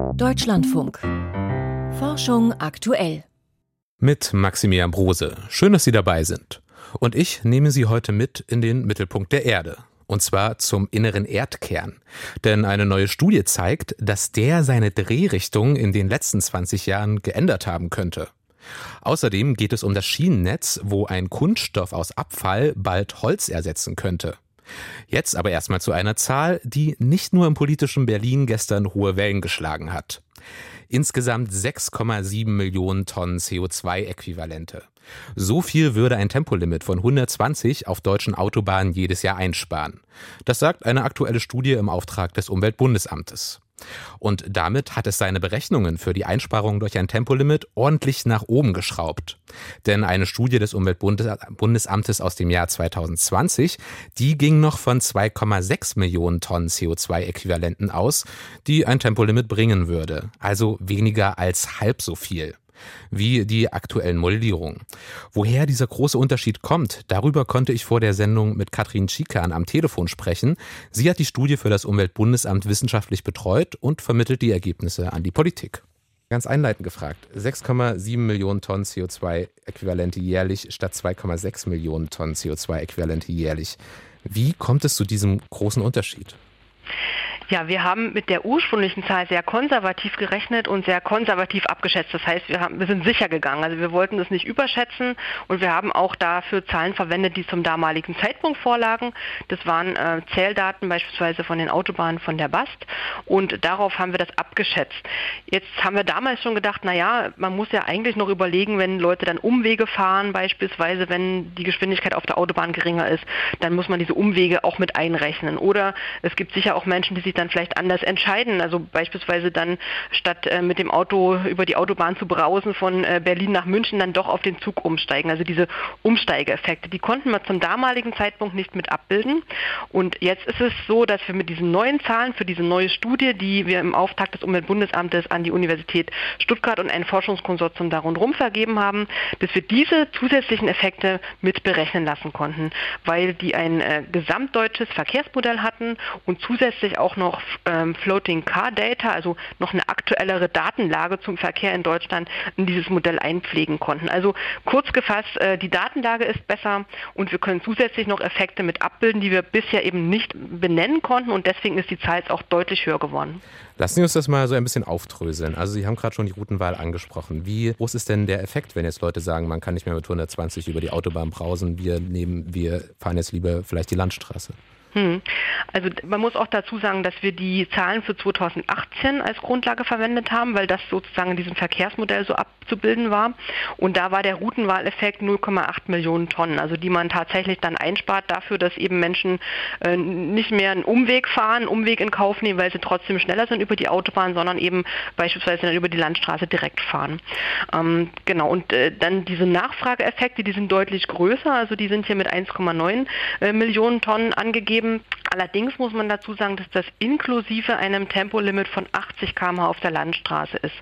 Deutschlandfunk. Forschung aktuell. Mit Maximilian Brose. Schön, dass Sie dabei sind. Und ich nehme Sie heute mit in den Mittelpunkt der Erde. Und zwar zum inneren Erdkern. Denn eine neue Studie zeigt, dass der seine Drehrichtung in den letzten 20 Jahren geändert haben könnte. Außerdem geht es um das Schienennetz, wo ein Kunststoff aus Abfall bald Holz ersetzen könnte. Jetzt aber erstmal zu einer Zahl, die nicht nur im politischen Berlin gestern hohe Wellen geschlagen hat. Insgesamt 6,7 Millionen Tonnen CO2-Äquivalente. So viel würde ein Tempolimit von 120 auf deutschen Autobahnen jedes Jahr einsparen. Das sagt eine aktuelle Studie im Auftrag des Umweltbundesamtes. Und damit hat es seine Berechnungen für die Einsparung durch ein Tempolimit ordentlich nach oben geschraubt. Denn eine Studie des Umweltbundesamtes aus dem Jahr 2020, die ging noch von 2,6 Millionen Tonnen CO2-Äquivalenten aus, die ein Tempolimit bringen würde. Also weniger als halb so viel wie die aktuellen Modellierungen. Woher dieser große Unterschied kommt, darüber konnte ich vor der Sendung mit Katrin Schikan am Telefon sprechen. Sie hat die Studie für das Umweltbundesamt wissenschaftlich betreut und vermittelt die Ergebnisse an die Politik. Ganz einleitend gefragt, 6,7 Millionen Tonnen CO2-Äquivalente jährlich statt 2,6 Millionen Tonnen CO2-Äquivalente jährlich. Wie kommt es zu diesem großen Unterschied? Ja, wir haben mit der ursprünglichen Zahl sehr konservativ gerechnet und sehr konservativ abgeschätzt. Das heißt, wir, haben, wir sind sicher gegangen. Also wir wollten das nicht überschätzen und wir haben auch dafür Zahlen verwendet, die zum damaligen Zeitpunkt vorlagen. Das waren äh, Zähldaten beispielsweise von den Autobahnen von der BAST und darauf haben wir das abgeschätzt. Jetzt haben wir damals schon gedacht, naja, man muss ja eigentlich noch überlegen, wenn Leute dann Umwege fahren, beispielsweise wenn die Geschwindigkeit auf der Autobahn geringer ist, dann muss man diese Umwege auch mit einrechnen. Oder es gibt sicher auch Menschen, die sich dann vielleicht anders entscheiden. Also beispielsweise dann statt äh, mit dem Auto über die Autobahn zu brausen von äh, Berlin nach München dann doch auf den Zug umsteigen. Also diese Umsteigeeffekte, die konnten wir zum damaligen Zeitpunkt nicht mit abbilden. Und jetzt ist es so, dass wir mit diesen neuen Zahlen für diese neue Studie, die wir im Auftrag des Umweltbundesamtes an die Universität Stuttgart und ein Forschungskonsortium da rundherum vergeben haben, dass wir diese zusätzlichen Effekte mit berechnen lassen konnten, weil die ein äh, gesamtdeutsches Verkehrsmodell hatten und zusätzlich auch noch noch ähm, Floating Car Data, also noch eine aktuellere Datenlage zum Verkehr in Deutschland in dieses Modell einpflegen konnten. Also kurz gefasst, äh, die Datenlage ist besser und wir können zusätzlich noch Effekte mit abbilden, die wir bisher eben nicht benennen konnten und deswegen ist die Zahl jetzt auch deutlich höher geworden. Lassen Sie uns das mal so ein bisschen aufdröseln. Also Sie haben gerade schon die Routenwahl angesprochen. Wie groß ist denn der Effekt, wenn jetzt Leute sagen, man kann nicht mehr mit 120 über die Autobahn brausen, wir nehmen, wir fahren jetzt lieber vielleicht die Landstraße? Hm. Also man muss auch dazu sagen, dass wir die Zahlen für 2018 als Grundlage verwendet haben, weil das sozusagen in diesem Verkehrsmodell so abzubilden war. Und da war der Routenwahleffekt 0,8 Millionen Tonnen, also die man tatsächlich dann einspart dafür, dass eben Menschen äh, nicht mehr einen Umweg fahren, einen Umweg in Kauf nehmen, weil sie trotzdem schneller sind über die Autobahn, sondern eben beispielsweise dann über die Landstraße direkt fahren. Ähm, genau, und äh, dann diese Nachfrageeffekte, die sind deutlich größer, also die sind hier mit 1,9 äh, Millionen Tonnen angegeben geben. Allerdings muss man dazu sagen, dass das inklusive einem Tempolimit von 80 km/h auf der Landstraße ist.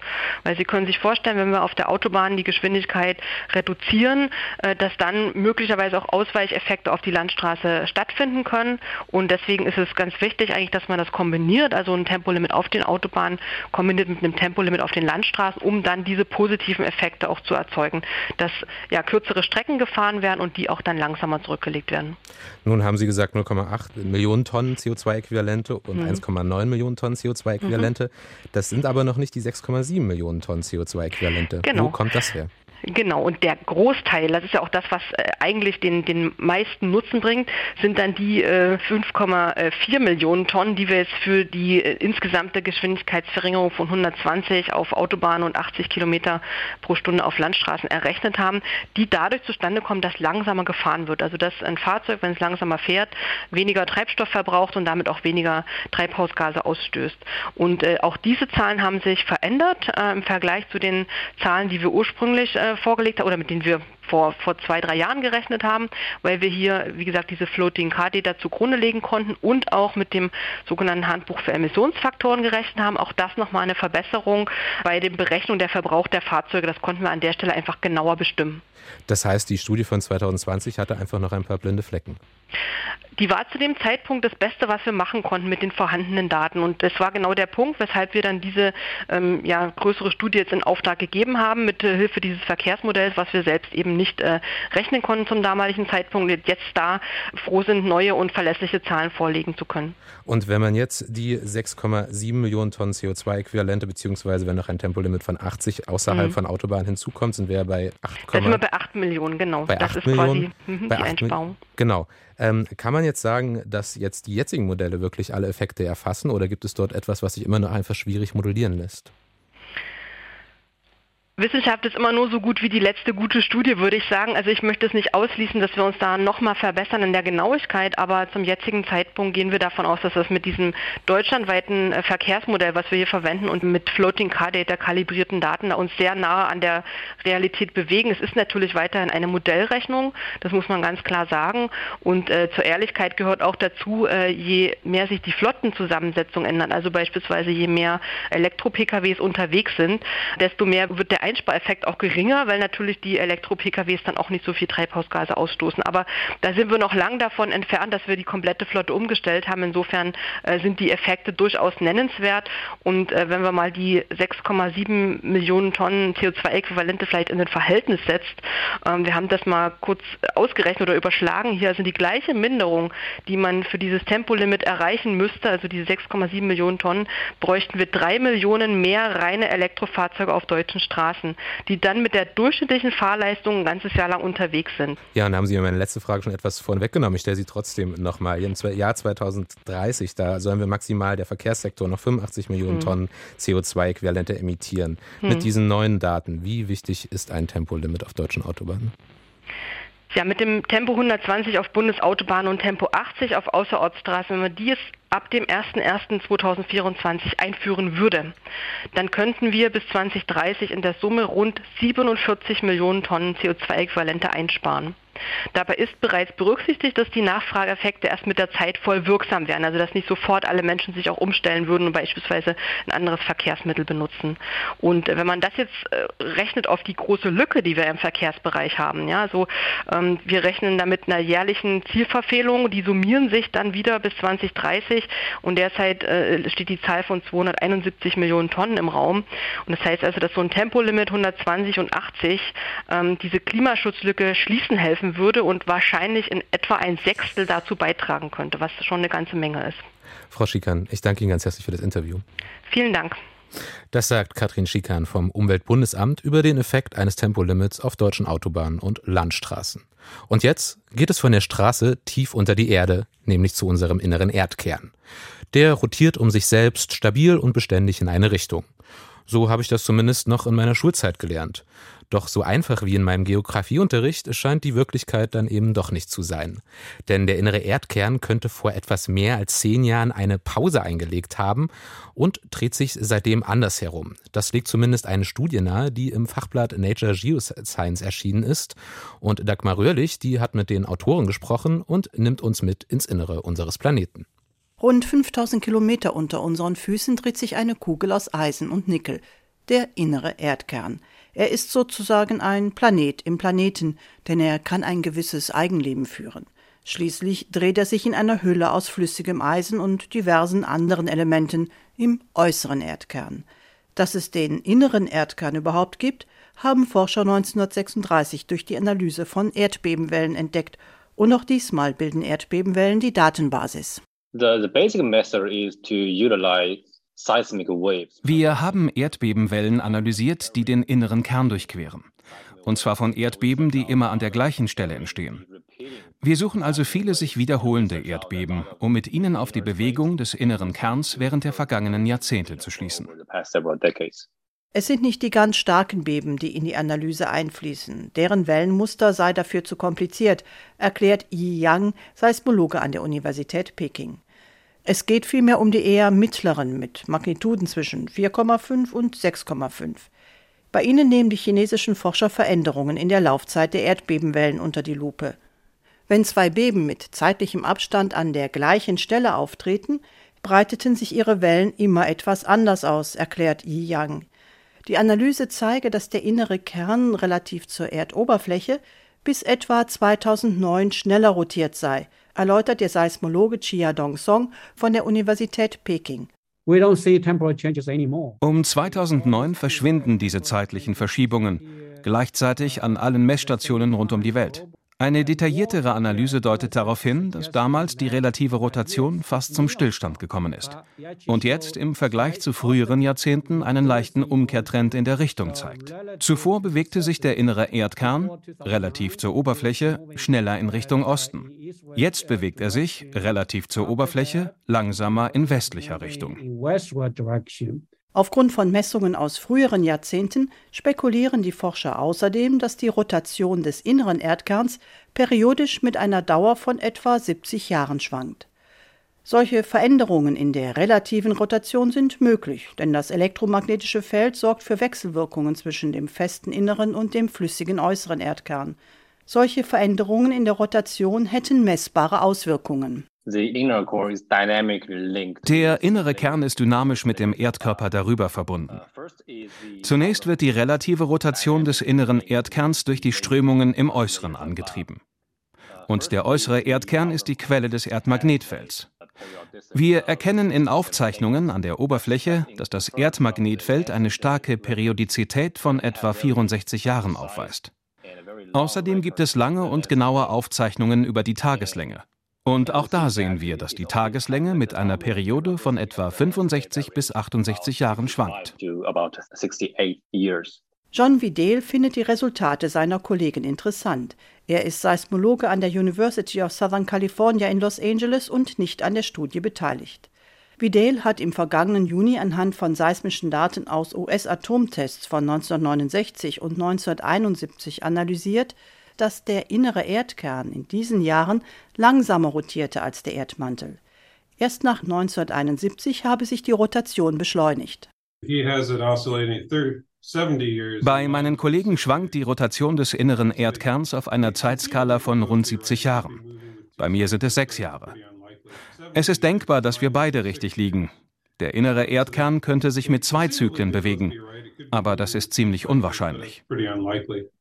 Weil Sie können sich vorstellen, wenn wir auf der Autobahn die Geschwindigkeit reduzieren, äh, dass dann möglicherweise auch Ausweicheffekte auf die Landstraße stattfinden können. Und deswegen ist es ganz wichtig eigentlich, dass man das kombiniert, also ein Tempolimit auf den Autobahnen kombiniert mit einem Tempolimit auf den Landstraßen, um dann diese positiven Effekte auch zu erzeugen, dass ja kürzere Strecken gefahren werden und die auch dann langsamer zurückgelegt werden. Nun haben Sie gesagt 0,8 Millionen Tonnen CO2-Äquivalente und mhm. 1,9 Millionen Tonnen CO2-Äquivalente. Mhm. Das sind aber noch nicht die 6,7 Millionen Tonnen CO2-Äquivalente. Genau. Wo kommt das her? Genau, und der Großteil, das ist ja auch das, was äh, eigentlich den, den meisten Nutzen bringt, sind dann die äh, 5,4 Millionen Tonnen, die wir jetzt für die äh, insgesamte Geschwindigkeitsverringerung von 120 auf Autobahnen und 80 Kilometer pro Stunde auf Landstraßen errechnet haben, die dadurch zustande kommen, dass langsamer gefahren wird. Also dass ein Fahrzeug, wenn es langsamer fährt, weniger Treibstoff verbraucht und damit auch weniger Treibhausgase ausstößt. Und äh, auch diese Zahlen haben sich verändert äh, im Vergleich zu den Zahlen, die wir ursprünglich äh, vorgelegt haben oder mit denen wir vor, vor zwei, drei Jahren gerechnet haben, weil wir hier, wie gesagt, diese Floating Data zugrunde legen konnten und auch mit dem sogenannten Handbuch für Emissionsfaktoren gerechnet haben. Auch das nochmal eine Verbesserung bei der Berechnung der Verbrauch der Fahrzeuge. Das konnten wir an der Stelle einfach genauer bestimmen. Das heißt, die Studie von 2020 hatte einfach noch ein paar blinde Flecken. Die war zu dem Zeitpunkt das Beste, was wir machen konnten mit den vorhandenen Daten. Und das war genau der Punkt, weshalb wir dann diese ähm, ja, größere Studie jetzt in Auftrag gegeben haben, mit äh, Hilfe dieses Verkehrsmodells, was wir selbst eben nicht äh, rechnen konnten zum damaligen Zeitpunkt, jetzt da froh sind, neue und verlässliche Zahlen vorlegen zu können. Und wenn man jetzt die 6,7 Millionen Tonnen CO2-Äquivalente, beziehungsweise wenn noch ein Tempolimit von 80 außerhalb mhm. von Autobahnen hinzukommt, sind wir bei 8, da sind wir bei 8 Millionen, genau. Bei das 8 ist Millionen, quasi mh, die Einsparung. Genau. Ähm, kann man jetzt sagen, dass jetzt die jetzigen Modelle wirklich alle Effekte erfassen oder gibt es dort etwas, was sich immer noch einfach schwierig modellieren lässt? Wissenschaft ist immer nur so gut wie die letzte gute Studie, würde ich sagen. Also ich möchte es nicht ausschließen, dass wir uns da nochmal verbessern in der Genauigkeit, aber zum jetzigen Zeitpunkt gehen wir davon aus, dass das mit diesem deutschlandweiten äh, Verkehrsmodell, was wir hier verwenden und mit Floating Car Data kalibrierten Daten uns sehr nahe an der Realität bewegen. Es ist natürlich weiterhin eine Modellrechnung, das muss man ganz klar sagen. Und äh, zur Ehrlichkeit gehört auch dazu, äh, je mehr sich die Flottenzusammensetzung ändert, also beispielsweise je mehr Elektro-PKWs unterwegs sind, desto mehr wird der Einspareffekt auch geringer, weil natürlich die Elektro-PKWs dann auch nicht so viel Treibhausgase ausstoßen. Aber da sind wir noch lang davon entfernt, dass wir die komplette Flotte umgestellt haben. Insofern äh, sind die Effekte durchaus nennenswert. Und äh, wenn wir mal die 6,7 Millionen Tonnen CO2-Äquivalente vielleicht in ein Verhältnis setzt, ähm, wir haben das mal kurz ausgerechnet oder überschlagen. Hier sind die gleiche Minderung, die man für dieses Tempolimit erreichen müsste, also diese 6,7 Millionen Tonnen, bräuchten wir drei Millionen mehr reine Elektrofahrzeuge auf deutschen Straßen. Straßen, die dann mit der durchschnittlichen Fahrleistung ein ganzes Jahr lang unterwegs sind. Ja, und haben Sie mir meine letzte Frage schon etwas vorhin weggenommen. Ich stelle sie trotzdem nochmal. Im Jahr 2030, da sollen wir maximal der Verkehrssektor noch 85 Millionen hm. Tonnen CO2-Äquivalente emittieren. Hm. Mit diesen neuen Daten, wie wichtig ist ein Tempolimit auf deutschen Autobahnen? Ja, mit dem Tempo 120 auf Bundesautobahnen und Tempo 80 auf Außerortsstraßen, wenn man dies ab dem 01.01.2024 einführen würde, dann könnten wir bis 2030 in der Summe rund 47 Millionen Tonnen CO2-Äquivalente einsparen. Dabei ist bereits berücksichtigt, dass die Nachfrageeffekte erst mit der Zeit voll wirksam werden, also dass nicht sofort alle Menschen sich auch umstellen würden und beispielsweise ein anderes Verkehrsmittel benutzen. Und wenn man das jetzt äh, rechnet auf die große Lücke, die wir im Verkehrsbereich haben, ja, so ähm, wir rechnen damit einer jährlichen Zielverfehlung, die summieren sich dann wieder bis 2030 und derzeit äh, steht die Zahl von 271 Millionen Tonnen im Raum. Und das heißt also, dass so ein Tempolimit 120 und 80 ähm, diese Klimaschutzlücke schließen helfen helfen würde und wahrscheinlich in etwa ein Sechstel dazu beitragen könnte, was schon eine ganze Menge ist. Frau Schikan, ich danke Ihnen ganz herzlich für das Interview. Vielen Dank. Das sagt Katrin Schikan vom Umweltbundesamt über den Effekt eines Tempolimits auf deutschen Autobahnen und Landstraßen. Und jetzt geht es von der Straße tief unter die Erde, nämlich zu unserem inneren Erdkern. Der rotiert um sich selbst stabil und beständig in eine Richtung. So habe ich das zumindest noch in meiner Schulzeit gelernt. Doch so einfach wie in meinem Geografieunterricht scheint die Wirklichkeit dann eben doch nicht zu sein. Denn der innere Erdkern könnte vor etwas mehr als zehn Jahren eine Pause eingelegt haben und dreht sich seitdem anders herum. Das legt zumindest eine Studie nahe, die im Fachblatt Nature Geoscience erschienen ist. Und Dagmar Röhrlich, die hat mit den Autoren gesprochen und nimmt uns mit ins Innere unseres Planeten. Rund 5000 Kilometer unter unseren Füßen dreht sich eine Kugel aus Eisen und Nickel, der innere Erdkern. Er ist sozusagen ein Planet im Planeten, denn er kann ein gewisses Eigenleben führen. Schließlich dreht er sich in einer Hülle aus flüssigem Eisen und diversen anderen Elementen im äußeren Erdkern. Dass es den inneren Erdkern überhaupt gibt, haben Forscher 1936 durch die Analyse von Erdbebenwellen entdeckt, und auch diesmal bilden Erdbebenwellen die Datenbasis. The, the basic method is to utilize wir haben Erdbebenwellen analysiert, die den inneren Kern durchqueren. Und zwar von Erdbeben, die immer an der gleichen Stelle entstehen. Wir suchen also viele sich wiederholende Erdbeben, um mit ihnen auf die Bewegung des inneren Kerns während der vergangenen Jahrzehnte zu schließen. Es sind nicht die ganz starken Beben, die in die Analyse einfließen. Deren Wellenmuster sei dafür zu kompliziert, erklärt Yi Yang, Seismologe an der Universität Peking. Es geht vielmehr um die eher mittleren mit Magnituden zwischen 4,5 und 6,5. Bei ihnen nehmen die chinesischen Forscher Veränderungen in der Laufzeit der Erdbebenwellen unter die Lupe. Wenn zwei Beben mit zeitlichem Abstand an der gleichen Stelle auftreten, breiteten sich ihre Wellen immer etwas anders aus, erklärt Yi Yang. Die Analyse zeige, dass der innere Kern relativ zur Erdoberfläche bis etwa 2009 schneller rotiert sei, erläutert der Seismologe Chia Dong-song von der Universität Peking. Um 2009 verschwinden diese zeitlichen Verschiebungen, gleichzeitig an allen Messstationen rund um die Welt. Eine detailliertere Analyse deutet darauf hin, dass damals die relative Rotation fast zum Stillstand gekommen ist und jetzt im Vergleich zu früheren Jahrzehnten einen leichten Umkehrtrend in der Richtung zeigt. Zuvor bewegte sich der innere Erdkern, relativ zur Oberfläche, schneller in Richtung Osten. Jetzt bewegt er sich, relativ zur Oberfläche, langsamer in westlicher Richtung. Aufgrund von Messungen aus früheren Jahrzehnten spekulieren die Forscher außerdem, dass die Rotation des inneren Erdkerns periodisch mit einer Dauer von etwa 70 Jahren schwankt. Solche Veränderungen in der relativen Rotation sind möglich, denn das elektromagnetische Feld sorgt für Wechselwirkungen zwischen dem festen inneren und dem flüssigen äußeren Erdkern. Solche Veränderungen in der Rotation hätten messbare Auswirkungen. Der innere Kern ist dynamisch mit dem Erdkörper darüber verbunden. Zunächst wird die relative Rotation des inneren Erdkerns durch die Strömungen im Äußeren angetrieben. Und der äußere Erdkern ist die Quelle des Erdmagnetfelds. Wir erkennen in Aufzeichnungen an der Oberfläche, dass das Erdmagnetfeld eine starke Periodizität von etwa 64 Jahren aufweist. Außerdem gibt es lange und genaue Aufzeichnungen über die Tageslänge. Und auch da sehen wir, dass die Tageslänge mit einer Periode von etwa 65 bis 68 Jahren schwankt. John Vidal findet die Resultate seiner Kollegen interessant. Er ist Seismologe an der University of Southern California in Los Angeles und nicht an der Studie beteiligt. Vidal hat im vergangenen Juni anhand von seismischen Daten aus US-Atomtests von 1969 und 1971 analysiert, dass der innere Erdkern in diesen Jahren langsamer rotierte als der Erdmantel. Erst nach 1971 habe sich die Rotation beschleunigt. Bei meinen Kollegen schwankt die Rotation des inneren Erdkerns auf einer Zeitskala von rund 70 Jahren. Bei mir sind es sechs Jahre. Es ist denkbar, dass wir beide richtig liegen. Der innere Erdkern könnte sich mit zwei Zyklen bewegen, aber das ist ziemlich unwahrscheinlich.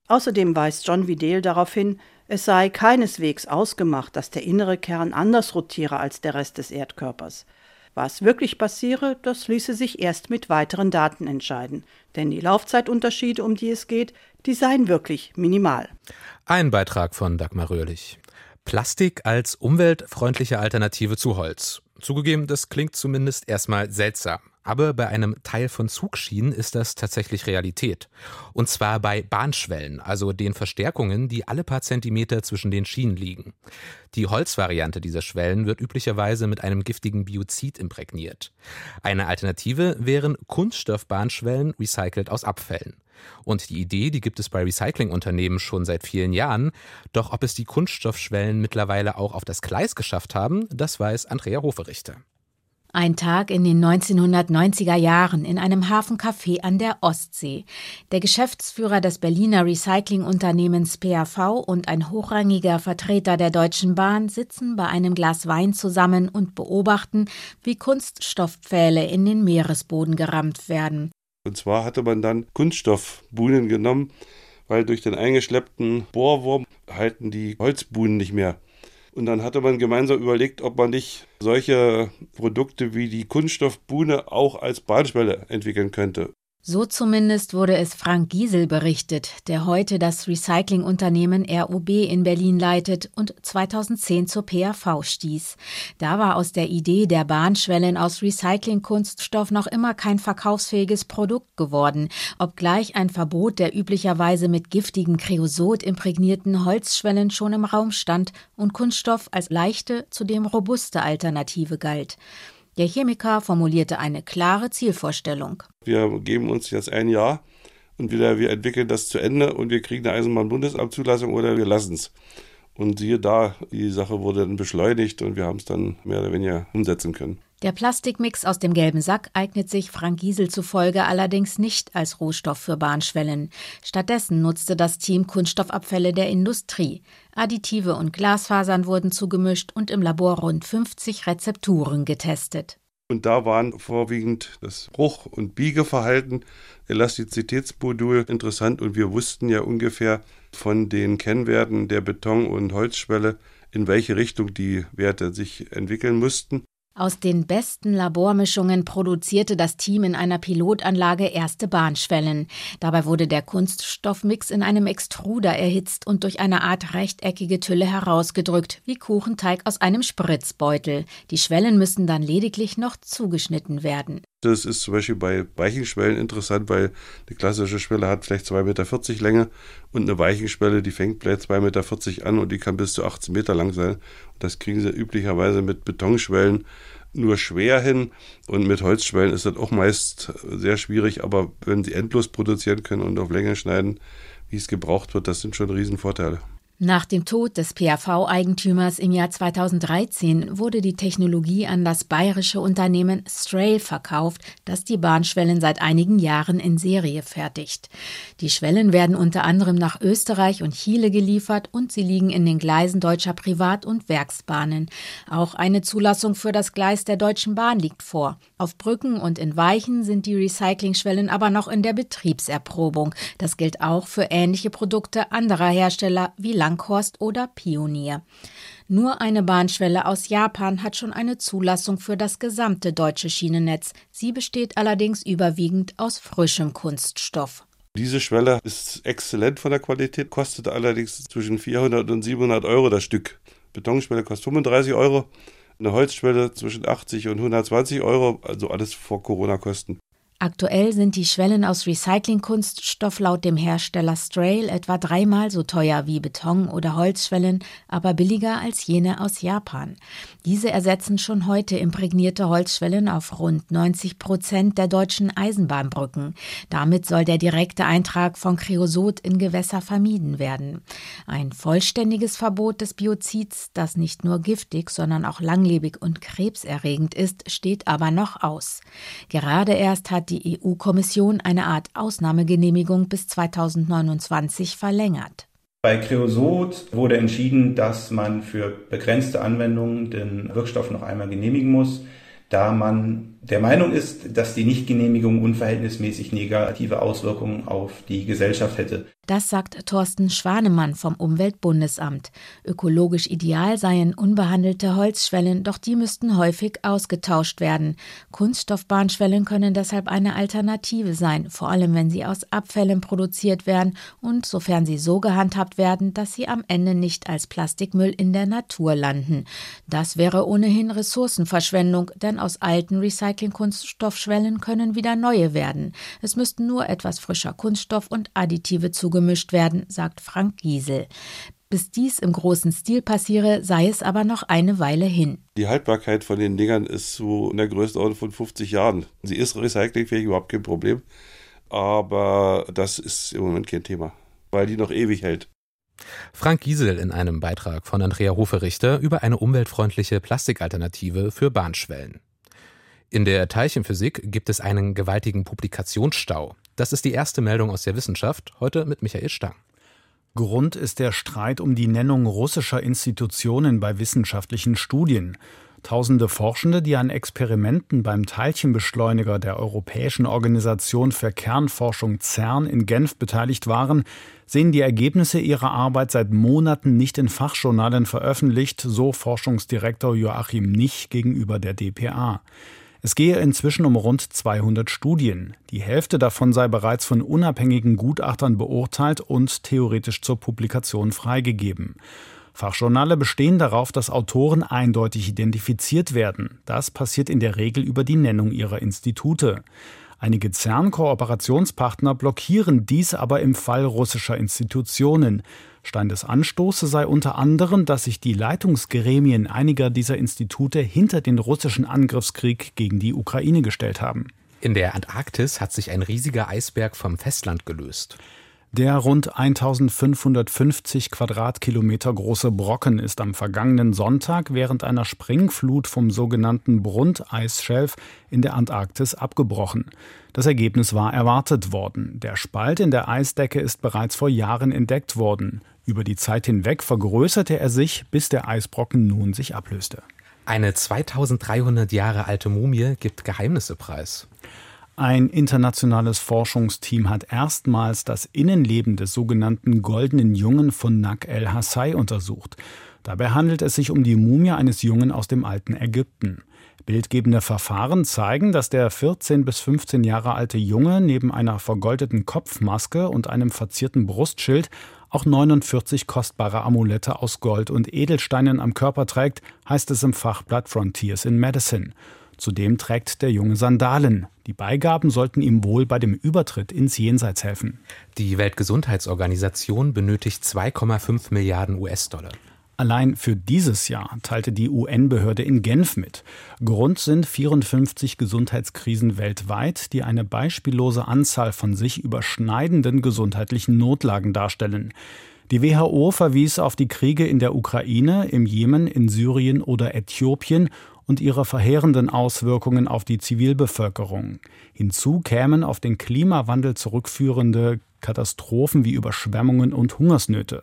Außerdem weist John Vidal darauf hin, es sei keineswegs ausgemacht, dass der innere Kern anders rotiere als der Rest des Erdkörpers. Was wirklich passiere, das ließe sich erst mit weiteren Daten entscheiden, denn die Laufzeitunterschiede, um die es geht, die seien wirklich minimal. Ein Beitrag von Dagmar Röhrlich. Plastik als umweltfreundliche Alternative zu Holz. Zugegeben, das klingt zumindest erstmal seltsam. Aber bei einem Teil von Zugschienen ist das tatsächlich Realität. Und zwar bei Bahnschwellen, also den Verstärkungen, die alle paar Zentimeter zwischen den Schienen liegen. Die Holzvariante dieser Schwellen wird üblicherweise mit einem giftigen Biozid imprägniert. Eine Alternative wären Kunststoffbahnschwellen recycelt aus Abfällen. Und die Idee, die gibt es bei Recyclingunternehmen schon seit vielen Jahren. Doch ob es die Kunststoffschwellen mittlerweile auch auf das Gleis geschafft haben, das weiß Andrea Hoferichter. Ein Tag in den 1990er Jahren in einem Hafencafé an der Ostsee. Der Geschäftsführer des Berliner Recyclingunternehmens PAV und ein hochrangiger Vertreter der Deutschen Bahn sitzen bei einem Glas Wein zusammen und beobachten, wie Kunststoffpfähle in den Meeresboden gerammt werden. Und zwar hatte man dann Kunststoffbuhnen genommen, weil durch den eingeschleppten Bohrwurm halten die Holzbuhnen nicht mehr. Und dann hatte man gemeinsam überlegt, ob man nicht solche Produkte wie die Kunststoffbuhne auch als Bahnschwelle entwickeln könnte. So zumindest wurde es Frank Giesel berichtet, der heute das Recyclingunternehmen RUB in Berlin leitet und 2010 zur PAV stieß. Da war aus der Idee der Bahnschwellen aus Recyclingkunststoff noch immer kein verkaufsfähiges Produkt geworden, obgleich ein Verbot der üblicherweise mit giftigem Kreosot imprägnierten Holzschwellen schon im Raum stand und Kunststoff als leichte, zudem robuste Alternative galt. Der Chemiker formulierte eine klare Zielvorstellung. Wir geben uns jetzt ein Jahr und wieder wir entwickeln das zu Ende und wir kriegen eine Eisenbahnbundesamtzulassung oder wir lassen es. Und siehe da, die Sache wurde dann beschleunigt und wir haben es dann mehr oder weniger umsetzen können. Der Plastikmix aus dem gelben Sack eignet sich Frank Giesel zufolge allerdings nicht als Rohstoff für Bahnschwellen. Stattdessen nutzte das Team Kunststoffabfälle der Industrie. Additive und Glasfasern wurden zugemischt und im Labor rund 50 Rezepturen getestet. Und da waren vorwiegend das Bruch- und Biegeverhalten, Elastizitätsmodul interessant und wir wussten ja ungefähr von den Kennwerten der Beton- und Holzschwelle, in welche Richtung die Werte sich entwickeln mussten. Aus den besten Labormischungen produzierte das Team in einer Pilotanlage erste Bahnschwellen. Dabei wurde der Kunststoffmix in einem Extruder erhitzt und durch eine Art rechteckige Tülle herausgedrückt, wie Kuchenteig aus einem Spritzbeutel. Die Schwellen müssen dann lediglich noch zugeschnitten werden. Das ist zum Beispiel bei Weichenschwellen interessant, weil eine klassische Schwelle hat vielleicht 2,40 Meter Länge und eine Weichenschwelle, die fängt vielleicht 2,40 Meter an und die kann bis zu 18 Meter lang sein. Das kriegen sie üblicherweise mit Betonschwellen nur schwer hin und mit Holzschwellen ist das auch meist sehr schwierig, aber wenn sie endlos produzieren können und auf Länge schneiden, wie es gebraucht wird, das sind schon Riesenvorteile. Nach dem Tod des PAV-Eigentümers im Jahr 2013 wurde die Technologie an das bayerische Unternehmen Strail verkauft, das die Bahnschwellen seit einigen Jahren in Serie fertigt. Die Schwellen werden unter anderem nach Österreich und Chile geliefert und sie liegen in den Gleisen deutscher Privat- und Werksbahnen. Auch eine Zulassung für das Gleis der Deutschen Bahn liegt vor. Auf Brücken und in Weichen sind die Recyclingschwellen aber noch in der Betriebserprobung. Das gilt auch für ähnliche Produkte anderer Hersteller wie Langhorst oder Pionier. Nur eine Bahnschwelle aus Japan hat schon eine Zulassung für das gesamte deutsche Schienennetz. Sie besteht allerdings überwiegend aus frischem Kunststoff. Diese Schwelle ist exzellent von der Qualität, kostet allerdings zwischen 400 und 700 Euro das Stück. Betonschwelle kostet 35 Euro, eine Holzschwelle zwischen 80 und 120 Euro, also alles vor Corona-Kosten. Aktuell sind die Schwellen aus Recyclingkunststoff laut dem Hersteller Strail etwa dreimal so teuer wie Beton- oder Holzschwellen, aber billiger als jene aus Japan. Diese ersetzen schon heute imprägnierte Holzschwellen auf rund 90 Prozent der deutschen Eisenbahnbrücken. Damit soll der direkte Eintrag von Kreosot in Gewässer vermieden werden. Ein vollständiges Verbot des Biozids, das nicht nur giftig, sondern auch langlebig und krebserregend ist, steht aber noch aus. Gerade erst hat die EU-Kommission eine Art Ausnahmegenehmigung bis 2029 verlängert. Bei Creosot wurde entschieden, dass man für begrenzte Anwendungen den Wirkstoff noch einmal genehmigen muss, da man der Meinung ist, dass die Nichtgenehmigung unverhältnismäßig negative Auswirkungen auf die Gesellschaft hätte. Das sagt Thorsten Schwanemann vom Umweltbundesamt. Ökologisch ideal seien unbehandelte Holzschwellen, doch die müssten häufig ausgetauscht werden. Kunststoffbahnschwellen können deshalb eine Alternative sein, vor allem wenn sie aus Abfällen produziert werden und sofern sie so gehandhabt werden, dass sie am Ende nicht als Plastikmüll in der Natur landen. Das wäre ohnehin Ressourcenverschwendung, denn aus alten Recycling-Kunststoffschwellen können wieder neue werden. Es müssten nur etwas frischer Kunststoff und Additive zugefügt gemischt werden, sagt Frank Giesel. Bis dies im großen Stil passiere, sei es aber noch eine Weile hin. Die Haltbarkeit von den Dingern ist so in der Größenordnung von 50 Jahren. Sie ist recyclingfähig, überhaupt kein Problem. Aber das ist im Moment kein Thema, weil die noch ewig hält. Frank Giesel in einem Beitrag von Andrea Hoferichter über eine umweltfreundliche Plastikalternative für Bahnschwellen. In der Teilchenphysik gibt es einen gewaltigen Publikationsstau. Das ist die erste Meldung aus der Wissenschaft, heute mit Michael Stang. Grund ist der Streit um die Nennung russischer Institutionen bei wissenschaftlichen Studien. Tausende Forschende, die an Experimenten beim Teilchenbeschleuniger der Europäischen Organisation für Kernforschung CERN in Genf beteiligt waren, sehen die Ergebnisse ihrer Arbeit seit Monaten nicht in Fachjournalen veröffentlicht, so Forschungsdirektor Joachim Nich gegenüber der DPA. Es gehe inzwischen um rund 200 Studien. Die Hälfte davon sei bereits von unabhängigen Gutachtern beurteilt und theoretisch zur Publikation freigegeben. Fachjournale bestehen darauf, dass Autoren eindeutig identifiziert werden. Das passiert in der Regel über die Nennung ihrer Institute. Einige CERN-Kooperationspartner blockieren dies aber im Fall russischer Institutionen. Stein des Anstoßes sei unter anderem, dass sich die Leitungsgremien einiger dieser Institute hinter den russischen Angriffskrieg gegen die Ukraine gestellt haben. In der Antarktis hat sich ein riesiger Eisberg vom Festland gelöst. Der rund 1550 Quadratkilometer große Brocken ist am vergangenen Sonntag während einer Springflut vom sogenannten Brunt-Eisschelf in der Antarktis abgebrochen. Das Ergebnis war erwartet worden. Der Spalt in der Eisdecke ist bereits vor Jahren entdeckt worden. Über die Zeit hinweg vergrößerte er sich, bis der Eisbrocken nun sich ablöste. Eine 2300 Jahre alte Mumie gibt Geheimnisse preis. Ein internationales Forschungsteam hat erstmals das Innenleben des sogenannten Goldenen Jungen von Nak el Hassai untersucht. Dabei handelt es sich um die Mumie eines Jungen aus dem alten Ägypten. Bildgebende Verfahren zeigen, dass der 14 bis 15 Jahre alte Junge neben einer vergoldeten Kopfmaske und einem verzierten Brustschild auch 49 kostbare Amulette aus Gold und Edelsteinen am Körper trägt, heißt es im Fachblatt Frontiers in Medicine. Zudem trägt der Junge Sandalen. Die Beigaben sollten ihm wohl bei dem Übertritt ins Jenseits helfen. Die Weltgesundheitsorganisation benötigt 2,5 Milliarden US-Dollar. Allein für dieses Jahr teilte die UN-Behörde in Genf mit. Grund sind 54 Gesundheitskrisen weltweit, die eine beispiellose Anzahl von sich überschneidenden gesundheitlichen Notlagen darstellen. Die WHO verwies auf die Kriege in der Ukraine, im Jemen, in Syrien oder Äthiopien und ihre verheerenden Auswirkungen auf die Zivilbevölkerung. Hinzu kämen auf den Klimawandel zurückführende Katastrophen wie Überschwemmungen und Hungersnöte.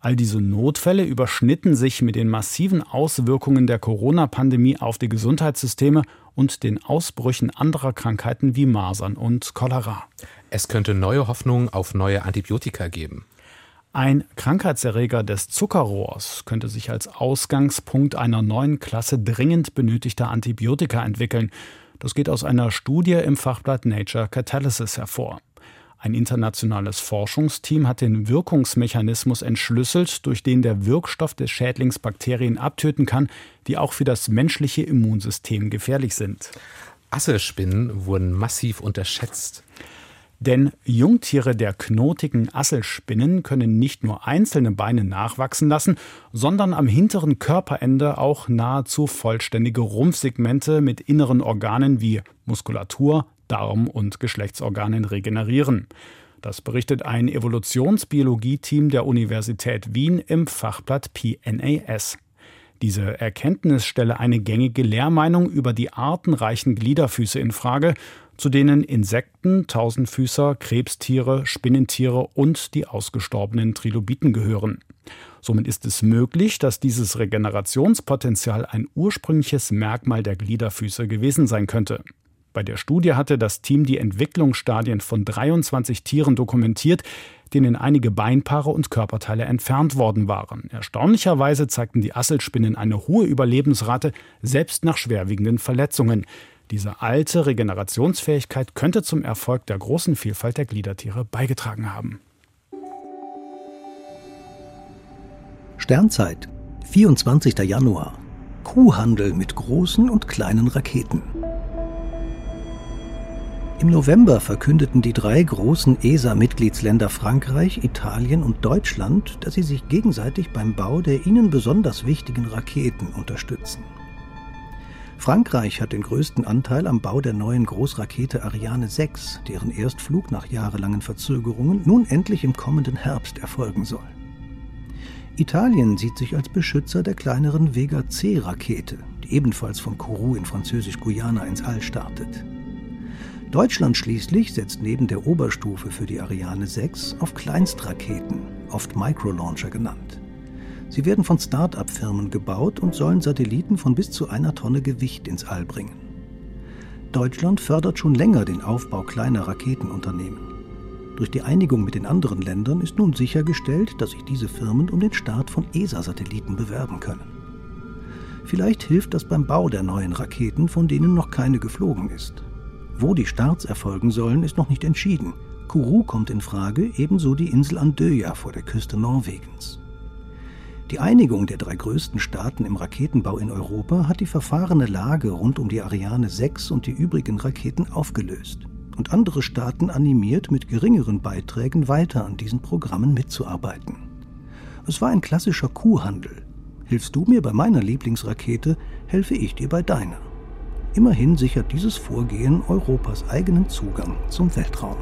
All diese Notfälle überschnitten sich mit den massiven Auswirkungen der Corona-Pandemie auf die Gesundheitssysteme und den Ausbrüchen anderer Krankheiten wie Masern und Cholera. Es könnte neue Hoffnungen auf neue Antibiotika geben. Ein Krankheitserreger des Zuckerrohrs könnte sich als Ausgangspunkt einer neuen Klasse dringend benötigter Antibiotika entwickeln. Das geht aus einer Studie im Fachblatt Nature Catalysis hervor. Ein internationales Forschungsteam hat den Wirkungsmechanismus entschlüsselt, durch den der Wirkstoff des Schädlings Bakterien abtöten kann, die auch für das menschliche Immunsystem gefährlich sind. Asselspinnen wurden massiv unterschätzt. Denn Jungtiere der knotigen Asselspinnen können nicht nur einzelne Beine nachwachsen lassen, sondern am hinteren Körperende auch nahezu vollständige Rumpfsegmente mit inneren Organen wie Muskulatur, Darm und Geschlechtsorganen regenerieren. Das berichtet ein Evolutionsbiologie-Team der Universität Wien im Fachblatt PNAS. Diese Erkenntnis stelle eine gängige Lehrmeinung über die artenreichen Gliederfüße in Frage zu denen Insekten, Tausendfüßer, Krebstiere, Spinnentiere und die ausgestorbenen Trilobiten gehören. Somit ist es möglich, dass dieses Regenerationspotenzial ein ursprüngliches Merkmal der Gliederfüße gewesen sein könnte. Bei der Studie hatte das Team die Entwicklungsstadien von 23 Tieren dokumentiert, denen einige Beinpaare und Körperteile entfernt worden waren. Erstaunlicherweise zeigten die Asselspinnen eine hohe Überlebensrate, selbst nach schwerwiegenden Verletzungen. Diese alte Regenerationsfähigkeit könnte zum Erfolg der großen Vielfalt der Gliedertiere beigetragen haben. Sternzeit, 24. Januar. Kuhhandel mit großen und kleinen Raketen. Im November verkündeten die drei großen ESA-Mitgliedsländer Frankreich, Italien und Deutschland, dass sie sich gegenseitig beim Bau der ihnen besonders wichtigen Raketen unterstützen. Frankreich hat den größten Anteil am Bau der neuen Großrakete Ariane 6, deren Erstflug nach jahrelangen Verzögerungen nun endlich im kommenden Herbst erfolgen soll. Italien sieht sich als Beschützer der kleineren Vega C-Rakete, die ebenfalls von Kourou in Französisch-Guyana ins All startet. Deutschland schließlich setzt neben der Oberstufe für die Ariane 6 auf Kleinstraketen, oft Microlauncher genannt. Sie werden von Start-up-Firmen gebaut und sollen Satelliten von bis zu einer Tonne Gewicht ins All bringen. Deutschland fördert schon länger den Aufbau kleiner Raketenunternehmen. Durch die Einigung mit den anderen Ländern ist nun sichergestellt, dass sich diese Firmen um den Start von ESA-Satelliten bewerben können. Vielleicht hilft das beim Bau der neuen Raketen, von denen noch keine geflogen ist. Wo die Starts erfolgen sollen, ist noch nicht entschieden. Kourou kommt in Frage, ebenso die Insel Andøya vor der Küste Norwegens. Die Einigung der drei größten Staaten im Raketenbau in Europa hat die verfahrene Lage rund um die Ariane 6 und die übrigen Raketen aufgelöst und andere Staaten animiert, mit geringeren Beiträgen weiter an diesen Programmen mitzuarbeiten. Es war ein klassischer Kuhhandel. Hilfst du mir bei meiner Lieblingsrakete, helfe ich dir bei deiner. Immerhin sichert dieses Vorgehen Europas eigenen Zugang zum Weltraum.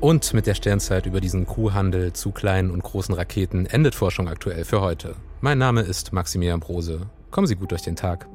Und mit der Sternzeit über diesen Kuhhandel zu kleinen und großen Raketen endet Forschung aktuell für heute. Mein Name ist Maximilian Brose. Kommen Sie gut durch den Tag.